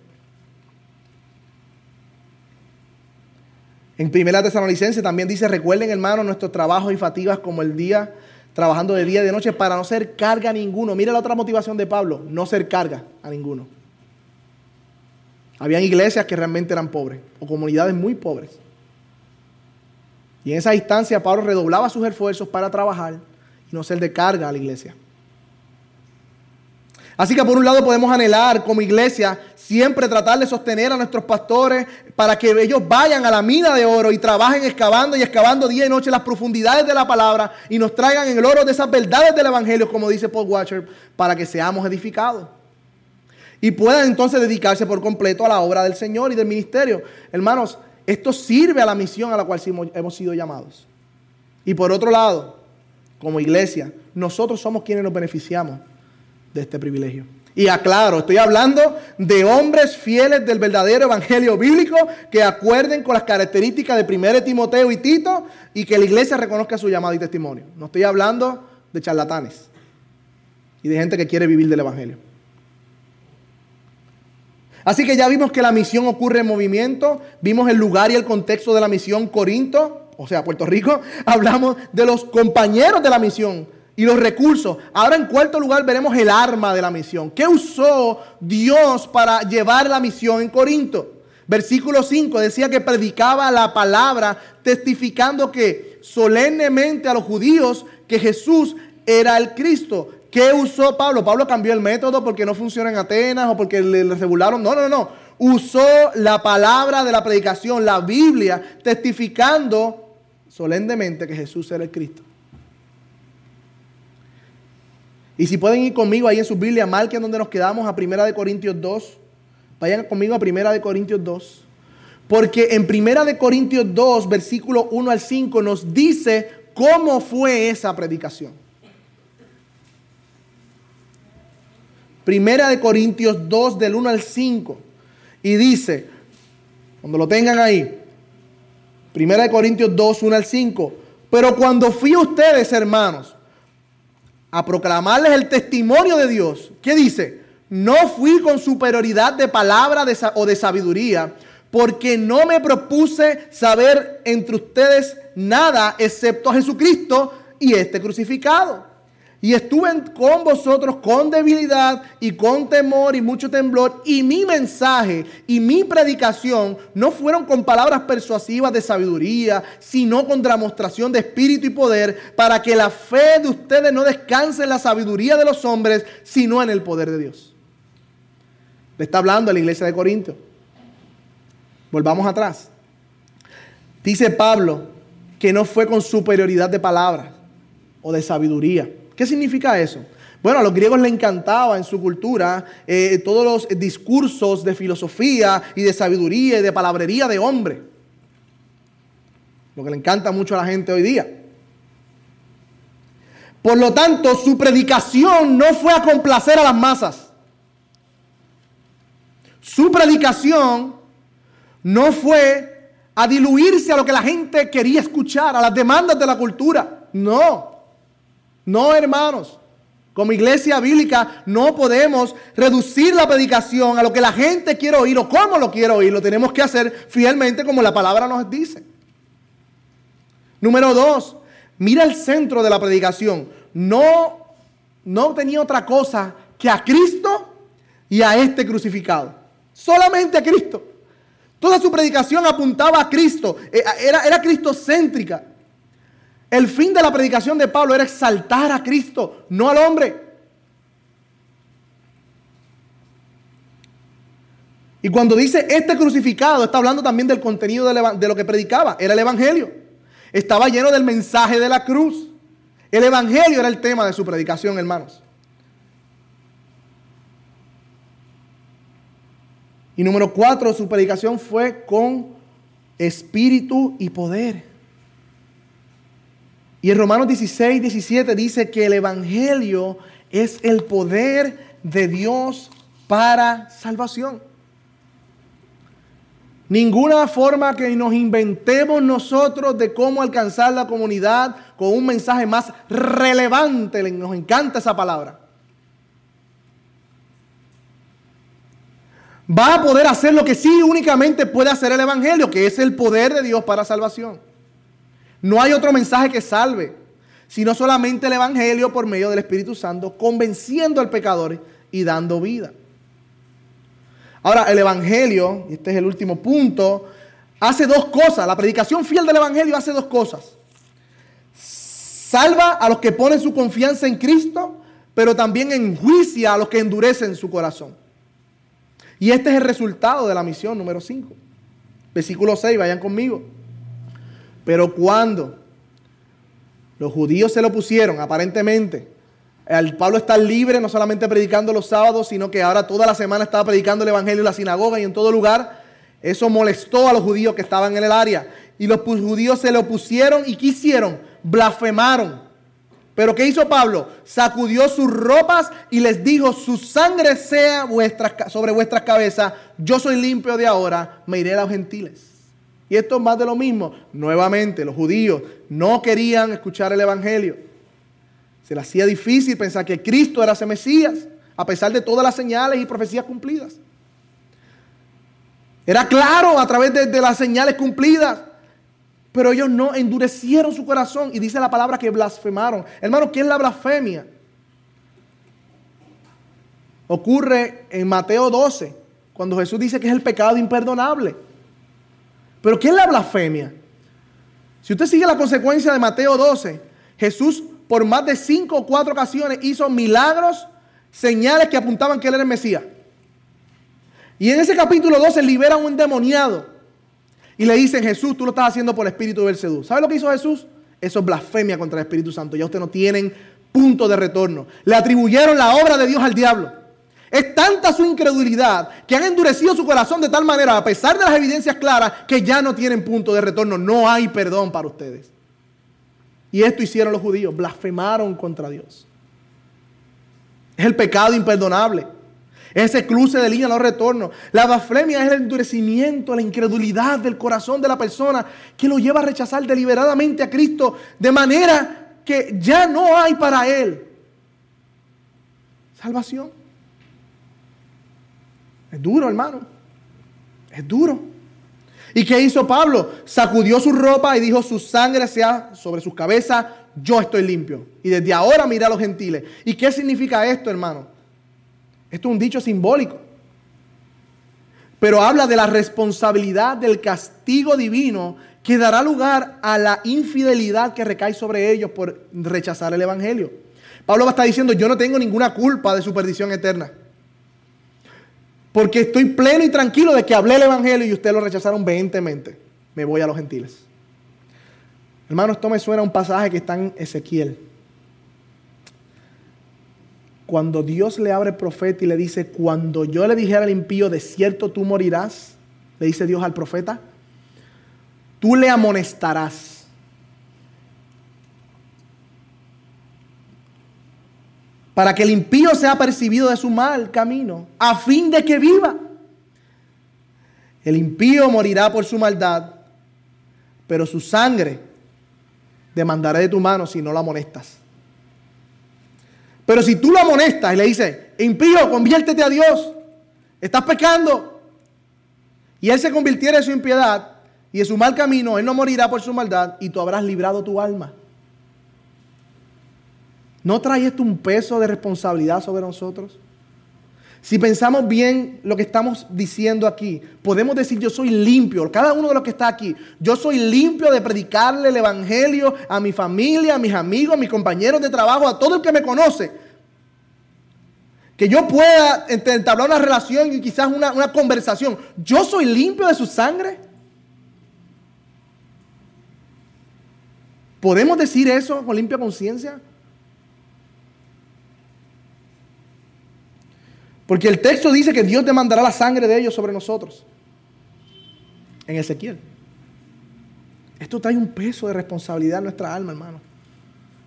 En Primera Tesalonicense también dice, recuerden hermanos nuestros trabajos y fatigas como el día, trabajando de día y de noche para no ser carga a ninguno. Mira la otra motivación de Pablo, no ser carga a ninguno. Habían iglesias que realmente eran pobres o comunidades muy pobres. Y en esa instancia Pablo redoblaba sus esfuerzos para trabajar y no ser de carga a la iglesia. Así que por un lado podemos anhelar como iglesia siempre tratar de sostener a nuestros pastores para que ellos vayan a la mina de oro y trabajen excavando y excavando día y noche las profundidades de la palabra y nos traigan el oro de esas verdades del Evangelio, como dice Paul Watcher, para que seamos edificados. Y puedan entonces dedicarse por completo a la obra del Señor y del ministerio. Hermanos, esto sirve a la misión a la cual hemos sido llamados. Y por otro lado, como iglesia, nosotros somos quienes nos beneficiamos de este privilegio. Y aclaro, estoy hablando de hombres fieles del verdadero evangelio bíblico que acuerden con las características de 1 Timoteo y Tito y que la iglesia reconozca su llamado y testimonio. No estoy hablando de charlatanes y de gente que quiere vivir del evangelio. Así que ya vimos que la misión ocurre en movimiento, vimos el lugar y el contexto de la misión Corinto, o sea, Puerto Rico, [LAUGHS] hablamos de los compañeros de la misión, y los recursos. Ahora en cuarto lugar veremos el arma de la misión. ¿Qué usó Dios para llevar la misión en Corinto? Versículo 5 decía que predicaba la palabra testificando que solemnemente a los judíos que Jesús era el Cristo. ¿Qué usó Pablo? Pablo cambió el método porque no funciona en Atenas o porque le, regularon. No, no, no. Usó la palabra de la predicación, la Biblia, testificando solemnemente que Jesús era el Cristo. Y si pueden ir conmigo ahí en su Biblia, marquen donde nos quedamos a Primera de Corintios 2. Vayan conmigo a Primera de Corintios 2. Porque en Primera de Corintios 2, versículo 1 al 5, nos dice cómo fue esa predicación. Primera de Corintios 2, del 1 al 5. Y dice, cuando lo tengan ahí, Primera de Corintios 2, 1 al 5. Pero cuando fui a ustedes, hermanos, a proclamarles el testimonio de Dios. ¿Qué dice? No fui con superioridad de palabra o de sabiduría, porque no me propuse saber entre ustedes nada excepto a Jesucristo y este crucificado. Y estuve con vosotros con debilidad y con temor y mucho temblor. Y mi mensaje y mi predicación no fueron con palabras persuasivas de sabiduría, sino con demostración de espíritu y poder, para que la fe de ustedes no descanse en la sabiduría de los hombres, sino en el poder de Dios. Le está hablando a la iglesia de Corinto. Volvamos atrás. Dice Pablo que no fue con superioridad de palabras o de sabiduría ¿Qué significa eso? Bueno, a los griegos les encantaba en su cultura eh, todos los discursos de filosofía y de sabiduría y de palabrería de hombre. Lo que le encanta mucho a la gente hoy día. Por lo tanto, su predicación no fue a complacer a las masas. Su predicación no fue a diluirse a lo que la gente quería escuchar, a las demandas de la cultura. No. No, hermanos. Como iglesia bíblica no podemos reducir la predicación a lo que la gente quiere oír o cómo lo quiere oír. Lo tenemos que hacer fielmente como la palabra nos dice. Número dos, mira el centro de la predicación. No, no tenía otra cosa que a Cristo y a este crucificado. Solamente a Cristo. Toda su predicación apuntaba a Cristo. Eh, era, era cristocéntrica. El fin de la predicación de Pablo era exaltar a Cristo, no al hombre. Y cuando dice este crucificado, está hablando también del contenido de lo que predicaba. Era el Evangelio. Estaba lleno del mensaje de la cruz. El Evangelio era el tema de su predicación, hermanos. Y número cuatro, su predicación fue con espíritu y poder. Y en Romanos 16, 17 dice que el Evangelio es el poder de Dios para salvación. Ninguna forma que nos inventemos nosotros de cómo alcanzar la comunidad con un mensaje más relevante. Nos encanta esa palabra. va a poder hacer lo que sí únicamente puede hacer el Evangelio, que es el poder de Dios para salvación. No hay otro mensaje que salve, sino solamente el Evangelio por medio del Espíritu Santo, convenciendo al pecador y dando vida. Ahora, el Evangelio, y este es el último punto, hace dos cosas. La predicación fiel del Evangelio hace dos cosas. Salva a los que ponen su confianza en Cristo, pero también enjuicia a los que endurecen su corazón. Y este es el resultado de la misión número 5. Versículo 6, vayan conmigo. Pero cuando los judíos se lo pusieron, aparentemente, al Pablo está libre, no solamente predicando los sábados, sino que ahora toda la semana estaba predicando el Evangelio en la sinagoga y en todo lugar. Eso molestó a los judíos que estaban en el área. Y los judíos se lo pusieron y quisieron, blasfemaron. Pero ¿qué hizo Pablo? Sacudió sus ropas y les dijo, su sangre sea sobre vuestras cabezas, yo soy limpio de ahora, me iré a los gentiles. Y esto es más de lo mismo. Nuevamente, los judíos no querían escuchar el Evangelio. Se les hacía difícil pensar que Cristo era ese Mesías, a pesar de todas las señales y profecías cumplidas. Era claro a través de, de las señales cumplidas. Pero ellos no endurecieron su corazón y dice la palabra que blasfemaron. Hermano, ¿qué es la blasfemia? Ocurre en Mateo 12, cuando Jesús dice que es el pecado imperdonable. Pero ¿qué es la blasfemia? Si usted sigue la consecuencia de Mateo 12, Jesús por más de cinco o cuatro ocasiones hizo milagros, señales que apuntaban que él era el Mesías. Y en ese capítulo 12 libera a un endemoniado. Y le dicen, Jesús, tú lo estás haciendo por el Espíritu del Sedú. ¿Sabe lo que hizo Jesús? Eso es blasfemia contra el Espíritu Santo. Ya ustedes no tienen punto de retorno. Le atribuyeron la obra de Dios al diablo. Es tanta su incredulidad que han endurecido su corazón de tal manera, a pesar de las evidencias claras, que ya no tienen punto de retorno. No hay perdón para ustedes. Y esto hicieron los judíos, blasfemaron contra Dios. Es el pecado imperdonable. Ese cruce de línea no retorno. La blasfemia es el endurecimiento, la incredulidad del corazón de la persona que lo lleva a rechazar deliberadamente a Cristo de manera que ya no hay para él salvación. Es duro, hermano. Es duro. ¿Y qué hizo Pablo? Sacudió su ropa y dijo, su sangre sea sobre sus cabezas, yo estoy limpio. Y desde ahora mira a los gentiles. ¿Y qué significa esto, hermano? Esto es un dicho simbólico. Pero habla de la responsabilidad del castigo divino que dará lugar a la infidelidad que recae sobre ellos por rechazar el Evangelio. Pablo va a estar diciendo, yo no tengo ninguna culpa de su perdición eterna. Porque estoy pleno y tranquilo de que hablé el Evangelio y ustedes lo rechazaron vehementemente. Me voy a los gentiles. Hermano, esto me suena a un pasaje que está en Ezequiel cuando Dios le abre el profeta y le dice, cuando yo le dijera al impío, de cierto tú morirás, le dice Dios al profeta, tú le amonestarás. Para que el impío sea percibido de su mal camino, a fin de que viva. El impío morirá por su maldad, pero su sangre demandaré de tu mano si no la amonestas. Pero si tú lo amonestas y le dices, impío, conviértete a Dios, estás pecando, y Él se convirtiera en su impiedad y en su mal camino, Él no morirá por su maldad y tú habrás librado tu alma. ¿No trae esto un peso de responsabilidad sobre nosotros? Si pensamos bien lo que estamos diciendo aquí, podemos decir yo soy limpio, cada uno de los que está aquí, yo soy limpio de predicarle el Evangelio a mi familia, a mis amigos, a mis compañeros de trabajo, a todo el que me conoce. Que yo pueda entablar una relación y quizás una, una conversación. Yo soy limpio de su sangre. ¿Podemos decir eso con limpia conciencia? Porque el texto dice que Dios demandará la sangre de ellos sobre nosotros. En Ezequiel. Esto trae un peso de responsabilidad en nuestra alma, hermano.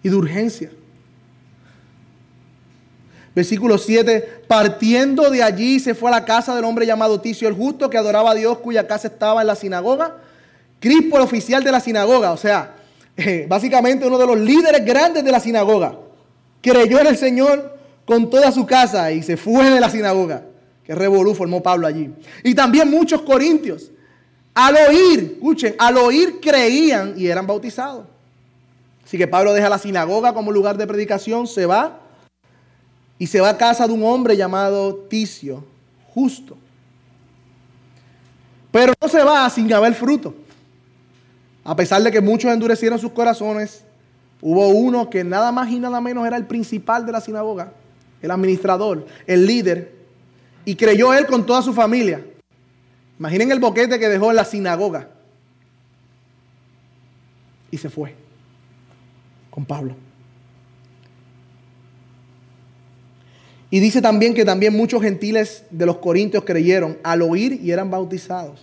Y de urgencia. Versículo 7, partiendo de allí se fue a la casa del hombre llamado Ticio el justo, que adoraba a Dios, cuya casa estaba en la sinagoga. Crispo, el oficial de la sinagoga, o sea, [LAUGHS] básicamente uno de los líderes grandes de la sinagoga, creyó en el Señor con toda su casa y se fue de la sinagoga. que revolú formó Pablo allí. Y también muchos corintios. Al oír, escuchen, al oír creían y eran bautizados. Así que Pablo deja la sinagoga como lugar de predicación, se va y se va a casa de un hombre llamado Ticio, justo. Pero no se va sin haber fruto. A pesar de que muchos endurecieron sus corazones, hubo uno que nada más y nada menos era el principal de la sinagoga, el administrador, el líder, y creyó él con toda su familia. Imaginen el boquete que dejó en la sinagoga. Y se fue con Pablo. Y dice también que también muchos gentiles de los corintios creyeron al oír y eran bautizados.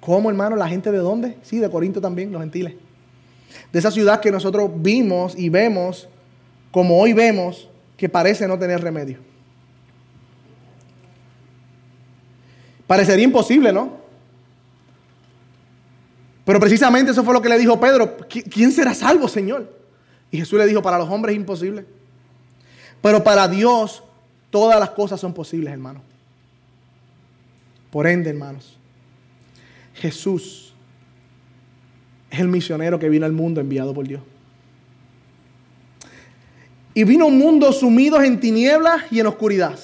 ¿Cómo, hermano? ¿La gente de dónde? Sí, de Corinto también, los gentiles. De esa ciudad que nosotros vimos y vemos, como hoy vemos, que parece no tener remedio. Parecería imposible, ¿no? Pero precisamente eso fue lo que le dijo Pedro. ¿Quién será salvo, Señor? Y Jesús le dijo, para los hombres es imposible. Pero para Dios todas las cosas son posibles, hermano. Por ende, hermanos, Jesús es el misionero que vino al mundo enviado por Dios. Y vino un mundo sumido en tinieblas y en oscuridad.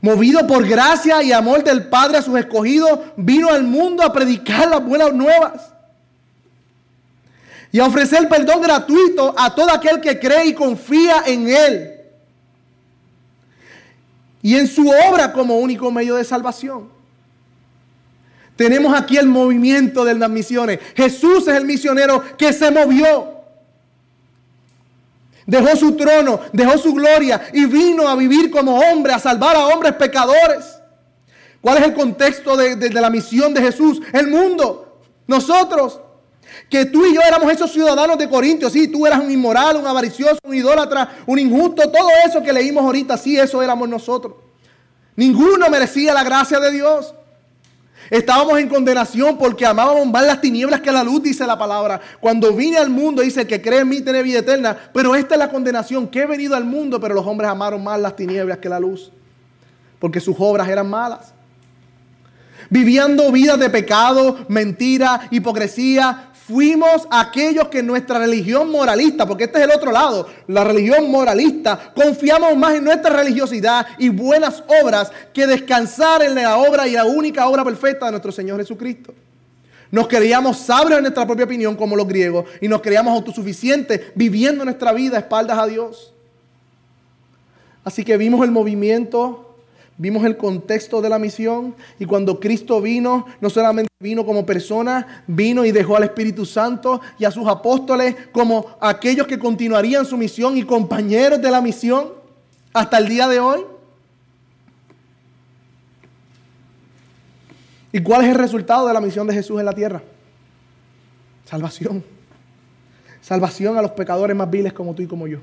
Movido por gracia y amor del Padre a sus escogidos, vino al mundo a predicar las buenas nuevas y a ofrecer perdón gratuito a todo aquel que cree y confía en Él y en su obra como único medio de salvación. Tenemos aquí el movimiento de las misiones. Jesús es el misionero que se movió. Dejó su trono, dejó su gloria y vino a vivir como hombre, a salvar a hombres pecadores. ¿Cuál es el contexto de, de la misión de Jesús? El mundo, nosotros. Que tú y yo éramos esos ciudadanos de Corintios. Sí, tú eras un inmoral, un avaricioso, un idólatra, un injusto. Todo eso que leímos ahorita, sí, eso éramos nosotros. Ninguno merecía la gracia de Dios. Estábamos en condenación porque amábamos más las tinieblas que la luz, dice la palabra. Cuando vine al mundo, dice que cree en mí tiene vida eterna. Pero esta es la condenación, que he venido al mundo, pero los hombres amaron más las tinieblas que la luz. Porque sus obras eran malas. Viviendo vidas de pecado, mentira, hipocresía, fuimos aquellos que nuestra religión moralista, porque este es el otro lado, la religión moralista, confiamos más en nuestra religiosidad y buenas obras que descansar en la obra y la única obra perfecta de nuestro Señor Jesucristo. Nos creíamos sabios en nuestra propia opinión como los griegos y nos creíamos autosuficientes viviendo nuestra vida a espaldas a Dios. Así que vimos el movimiento Vimos el contexto de la misión y cuando Cristo vino, no solamente vino como persona, vino y dejó al Espíritu Santo y a sus apóstoles como aquellos que continuarían su misión y compañeros de la misión hasta el día de hoy. ¿Y cuál es el resultado de la misión de Jesús en la tierra? Salvación. Salvación a los pecadores más viles como tú y como yo.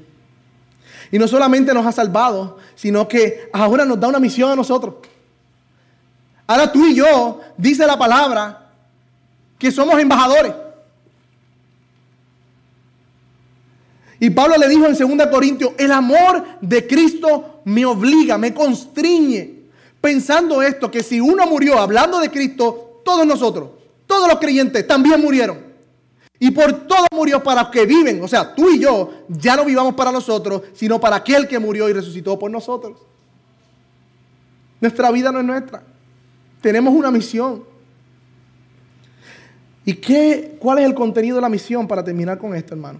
Y no solamente nos ha salvado, sino que ahora nos da una misión a nosotros. Ahora tú y yo, dice la palabra, que somos embajadores. Y Pablo le dijo en 2 Corintios, el amor de Cristo me obliga, me constriñe. Pensando esto, que si uno murió hablando de Cristo, todos nosotros, todos los creyentes también murieron. Y por todo murió para que viven. O sea, tú y yo ya no vivamos para nosotros, sino para aquel que murió y resucitó por nosotros. Nuestra vida no es nuestra. Tenemos una misión. ¿Y qué, cuál es el contenido de la misión para terminar con esto, hermano?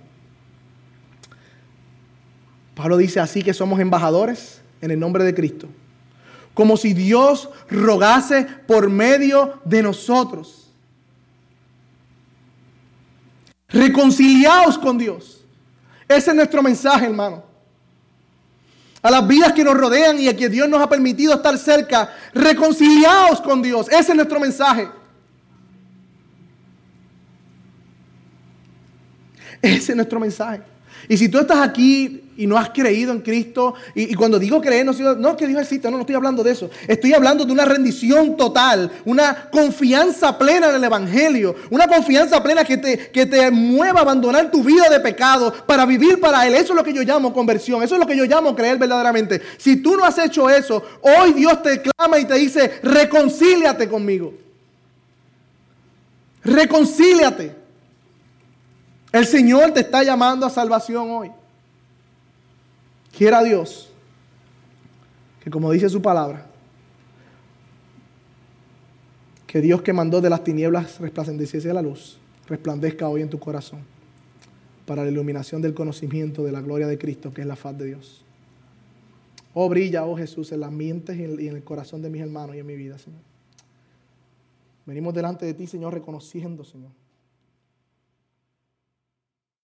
Pablo dice así que somos embajadores en el nombre de Cristo. Como si Dios rogase por medio de nosotros. Reconciliaos con Dios. Ese es nuestro mensaje, hermano. A las vidas que nos rodean y a que Dios nos ha permitido estar cerca, reconciliaos con Dios. Ese es nuestro mensaje. Ese es nuestro mensaje. Y si tú estás aquí y no has creído en Cristo, y, cuando digo creer, no, no es que Dios existe, no, no estoy hablando de eso. Estoy hablando de una rendición total, una confianza plena en el Evangelio, una confianza plena que te, que te mueva a abandonar tu vida de pecado para vivir para Él. Eso es lo que yo llamo conversión, eso es lo que yo llamo creer verdaderamente. Si tú no has hecho eso, hoy Dios te clama y te dice, reconcíliate conmigo. Reconcíliate. El Señor te está llamando a salvación hoy. Quiera Dios que como dice su palabra, que Dios que mandó de las tinieblas resplandeciese la luz, resplandezca hoy en tu corazón para la iluminación del conocimiento de la gloria de Cristo, que es la faz de Dios. Oh, brilla, oh Jesús, en las mentes y en el corazón de mis hermanos y en mi vida, Señor. Venimos delante de ti, Señor, reconociendo, Señor